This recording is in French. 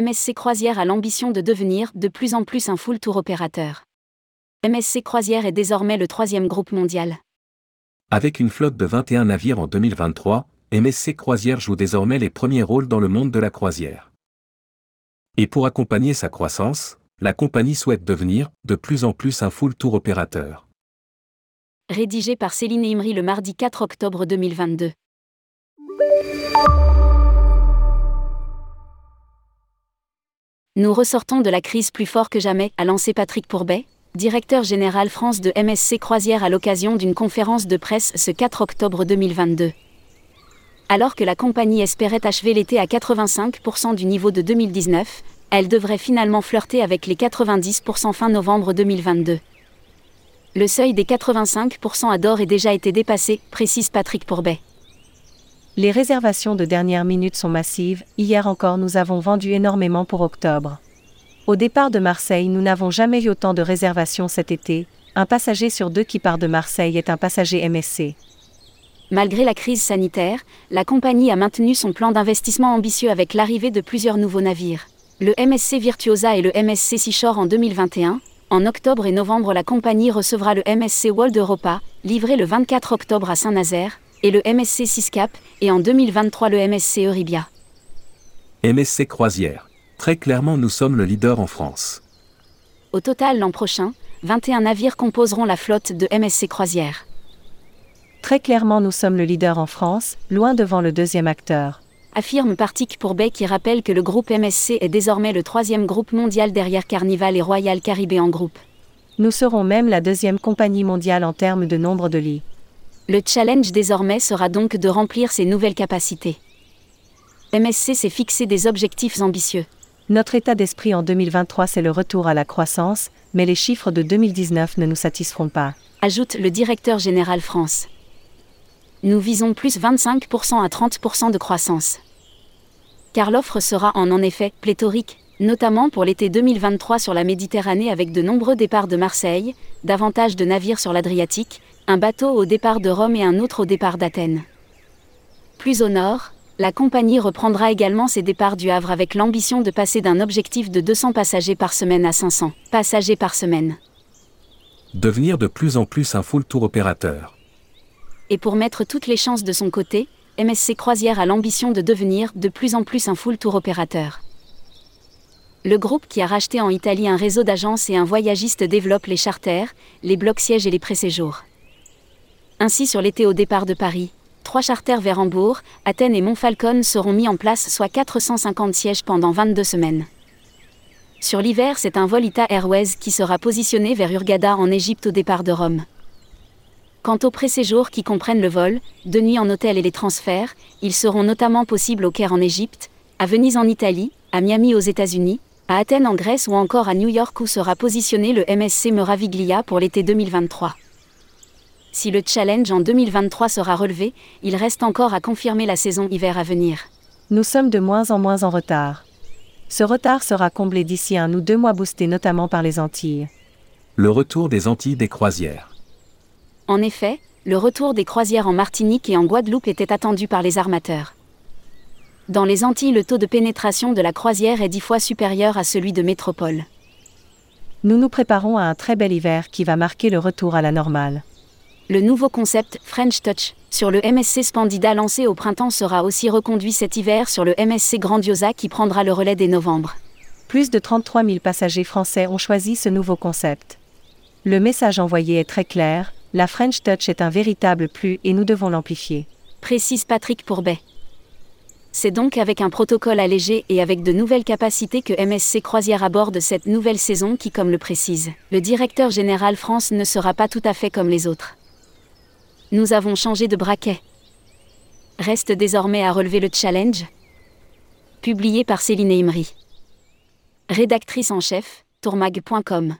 MSC Croisière a l'ambition de devenir de plus en plus un full tour opérateur. MSC Croisière est désormais le troisième groupe mondial. Avec une flotte de 21 navires en 2023, MSC Croisière joue désormais les premiers rôles dans le monde de la croisière. Et pour accompagner sa croissance, la compagnie souhaite devenir de plus en plus un full tour opérateur. Rédigé par Céline Imri le mardi 4 octobre 2022. Nous ressortons de la crise plus fort que jamais, a lancé Patrick Pourbet, directeur général France de MSC Croisière à l'occasion d'une conférence de presse ce 4 octobre 2022. Alors que la compagnie espérait achever l'été à 85% du niveau de 2019, elle devrait finalement flirter avec les 90% fin novembre 2022. Le seuil des 85% à d'or est déjà été dépassé, précise Patrick Pourbet. Les réservations de dernière minute sont massives, hier encore nous avons vendu énormément pour octobre. Au départ de Marseille, nous n'avons jamais vu autant de réservations cet été, un passager sur deux qui part de Marseille est un passager MSC. Malgré la crise sanitaire, la compagnie a maintenu son plan d'investissement ambitieux avec l'arrivée de plusieurs nouveaux navires. Le MSC Virtuosa et le MSC Seashore en 2021. En octobre et novembre, la compagnie recevra le MSC World Europa, livré le 24 octobre à Saint-Nazaire, et le MSC Siscap, et en 2023 le MSC Euribia. MSC Croisière. Très clairement, nous sommes le leader en France. Au total, l'an prochain, 21 navires composeront la flotte de MSC Croisière. Très clairement, nous sommes le leader en France, loin devant le deuxième acteur. Affirme Partic Pourbet qui rappelle que le groupe MSC est désormais le troisième groupe mondial derrière Carnival et Royal Caribbean Group. Nous serons même la deuxième compagnie mondiale en termes de nombre de lits. Le challenge désormais sera donc de remplir ces nouvelles capacités. MSC s'est fixé des objectifs ambitieux. Notre état d'esprit en 2023 c'est le retour à la croissance, mais les chiffres de 2019 ne nous satisferont pas. Ajoute le directeur général France nous visons plus 25% à 30% de croissance. Car l'offre sera en en effet pléthorique, notamment pour l'été 2023 sur la Méditerranée avec de nombreux départs de Marseille, davantage de navires sur l'Adriatique, un bateau au départ de Rome et un autre au départ d'Athènes. Plus au nord, la compagnie reprendra également ses départs du Havre avec l'ambition de passer d'un objectif de 200 passagers par semaine à 500 passagers par semaine. Devenir de plus en plus un full tour opérateur et pour mettre toutes les chances de son côté, MSC Croisière a l'ambition de devenir de plus en plus un full tour opérateur. Le groupe qui a racheté en Italie un réseau d'agences et un voyagiste développe les charters, les blocs sièges et les pré-séjours. Ainsi sur l'été au départ de Paris, trois charters vers Hambourg, Athènes et Montfalcon seront mis en place soit 450 sièges pendant 22 semaines. Sur l'hiver, c'est un vol Ita Airways qui sera positionné vers Urgada en Égypte au départ de Rome. Quant aux pré-séjours qui comprennent le vol, de nuit en hôtel et les transferts, ils seront notamment possibles au Caire en Égypte, à Venise en Italie, à Miami aux États-Unis, à Athènes en Grèce ou encore à New York où sera positionné le MSC Meraviglia pour l'été 2023. Si le challenge en 2023 sera relevé, il reste encore à confirmer la saison hiver à venir. Nous sommes de moins en moins en retard. Ce retard sera comblé d'ici un ou deux mois boosté notamment par les Antilles. Le retour des Antilles des croisières. En effet, le retour des croisières en Martinique et en Guadeloupe était attendu par les armateurs. Dans les Antilles, le taux de pénétration de la croisière est dix fois supérieur à celui de métropole. Nous nous préparons à un très bel hiver qui va marquer le retour à la normale. Le nouveau concept French Touch sur le MSC Splendida lancé au printemps sera aussi reconduit cet hiver sur le MSC Grandiosa qui prendra le relais dès novembre. Plus de 33 000 passagers français ont choisi ce nouveau concept. Le message envoyé est très clair, la French Touch est un véritable plus et nous devons l'amplifier. Précise Patrick Pourbet. C'est donc avec un protocole allégé et avec de nouvelles capacités que MSC Croisière aborde cette nouvelle saison qui, comme le précise, le directeur général France ne sera pas tout à fait comme les autres. Nous avons changé de braquet. Reste désormais à relever le challenge. Publié par Céline Imri. Rédactrice en chef, tourmag.com.